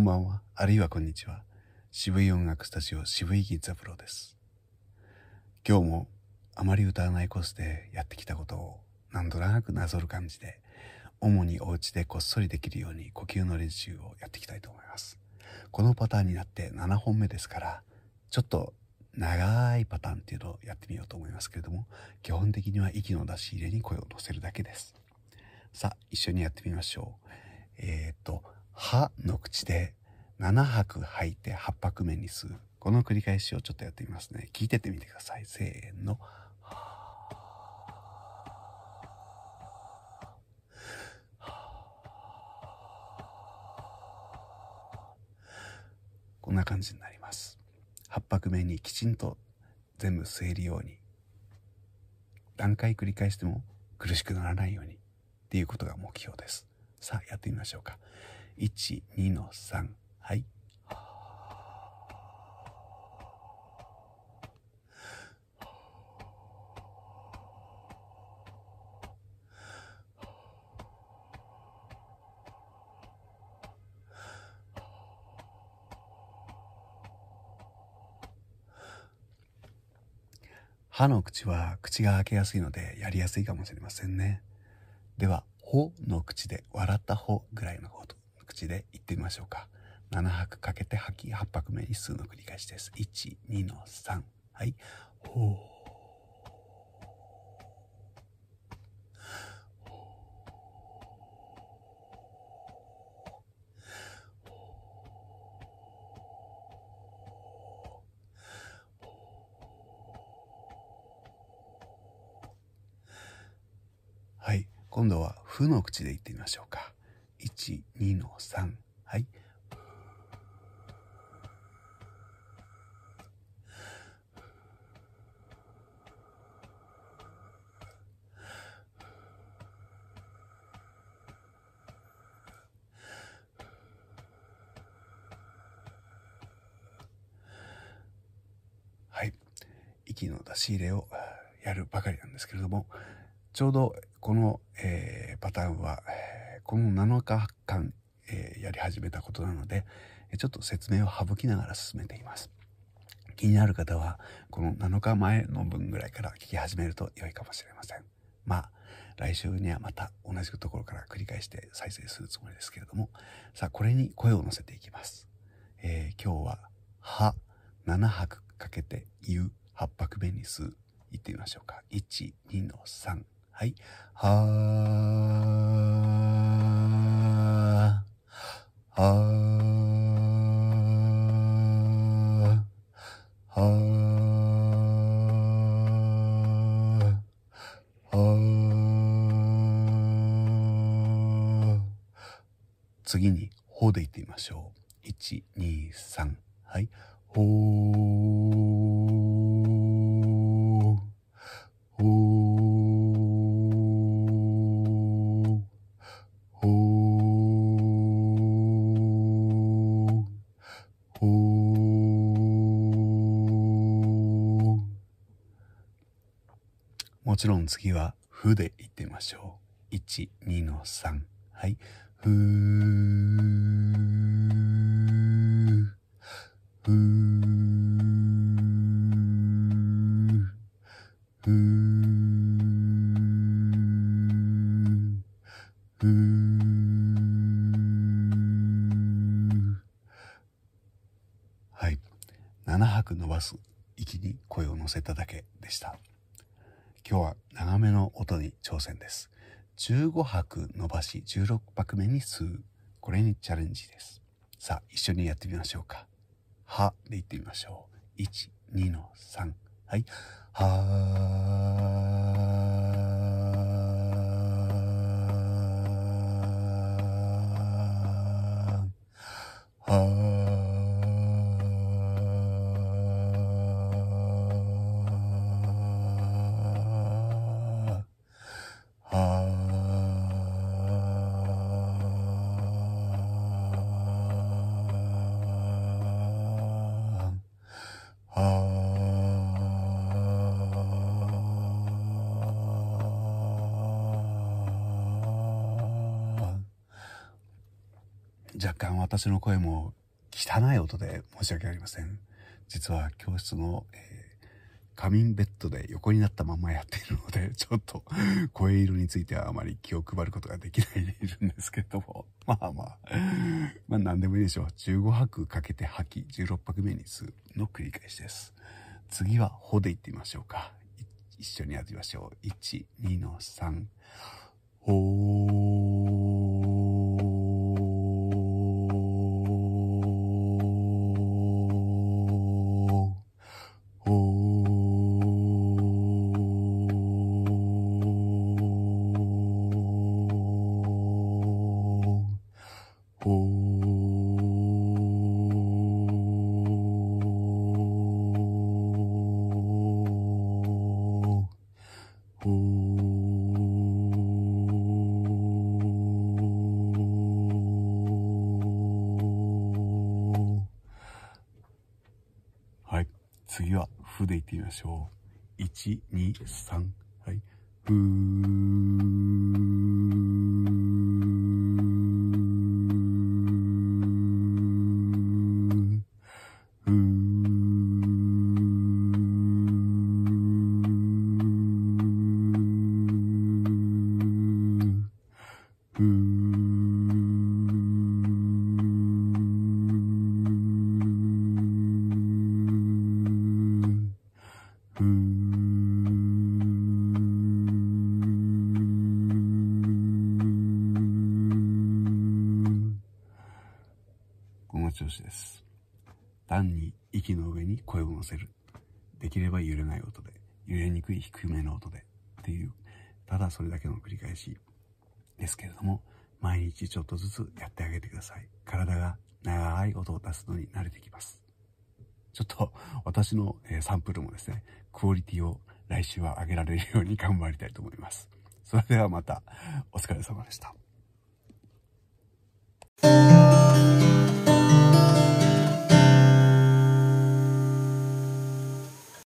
んばんは、あるいはこんにちは。渋い音楽スタジオ渋い銀座プロです。今日もあまり歌わないコースでやってきたことをなんとなくなぞる感じで、主にお家でこっそりできるように呼吸の練習をやっていきたいと思います。このパターンになって7本目ですから、ちょっと長いパターンっていうのをやってみようと思いますけれども、基本的には息の出し入れに声を乗せるだけです。さあ、一緒にやってみましょう。えっ、と、歯の口で7拍吐いて8拍目に吸う。この繰り返しをちょっとやってみますね。聞いてってみてください。せーの。こんな感じになります。8拍目にきちんと全部吸えるように。何回繰り返しても苦しくならないようにっていうことが目標です。さあ、やってみましょうか。1、2の3。はい。歯の口は口が開けやすいのでやりやすいかもしれませんね。では、ほの口で、笑ったほぐらいのほと口で言ってみましょうか。7拍かけて吐き、8拍目に数の繰り返しです。1、2の3。はい。ほう。はい。今度は、ふの口で言ってみましょうか。1、2の3。はい。はい。息の出し入れをやるばかりなんですけれども、ちょうどこの、えー、パターンは、え、この7日間、えー、やり始めたことなので、ちょっと説明を省きながら進めています。気になる方は、この7日前の分ぐらいから聞き始めると良いかもしれません。まあ、来週にはまた同じところから繰り返して再生するつもりですけれども、さあ、これに声を乗せていきます。えー、今日は、は、7拍かけて言う、8拍目に吸う、言ってみましょうか。1、2の3。はい。はー、はー、はー、はー。次に、ほで言ってみましょう。1、2、3。はい。ほー、もちろん次は、ふで言ってみましょう。1、2の3。はい。ふー、ふー、ふー、はい。7拍伸ばす息に声を乗せただけでした。今日は長めの音に挑戦です。15拍伸ばし16拍目に吸う。これにチャレンジです。さあ、一緒にやってみましょうか。はで言ってみましょう。1、2の3。はい。はは若干私の声も汚い音で申し訳ありません。実は教室の、えー、仮眠ベッドで横になったままやっているので、ちょっと声色についてはあまり気を配ることができないでいるんですけども、まあまあ、まあ何でもいいでしょう。15拍かけて吐き、16拍目に吸うの繰り返しです。次は、ほでいってみましょうか。一緒にやってみましょう。1、2の3。ほー。はい次は、ふでいってみましょう。1、2、3。はい。ふー。しです。単に息の上に声を乗せる。できれば揺れない音で、揺れにくい低めの音で、っていう、ただそれだけの繰り返しですけれども、毎日ちょっとずつやってあげてください。体が長い音を出すのに慣れてきます。ちょっと私のサンプルもですね、クオリティを来週は上げられるように頑張りたいと思います。それではまたお疲れ様でした。